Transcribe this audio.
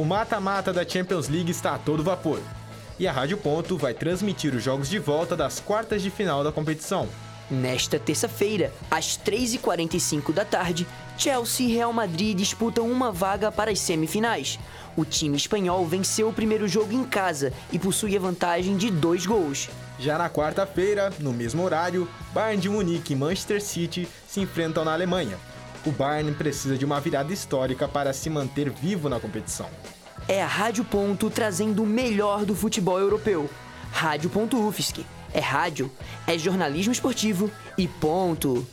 O mata-mata da Champions League está a todo vapor. E a Rádio Ponto vai transmitir os jogos de volta das quartas de final da competição. Nesta terça-feira, às 3h45 da tarde, Chelsea e Real Madrid disputam uma vaga para as semifinais. O time espanhol venceu o primeiro jogo em casa e possui a vantagem de dois gols. Já na quarta-feira, no mesmo horário, Bayern de Munique e Manchester City se enfrentam na Alemanha. O Bayern precisa de uma virada histórica para se manter vivo na competição. É a Rádio Ponto trazendo o melhor do futebol europeu. Rádio Ponto UFSC. É rádio, é jornalismo esportivo e ponto.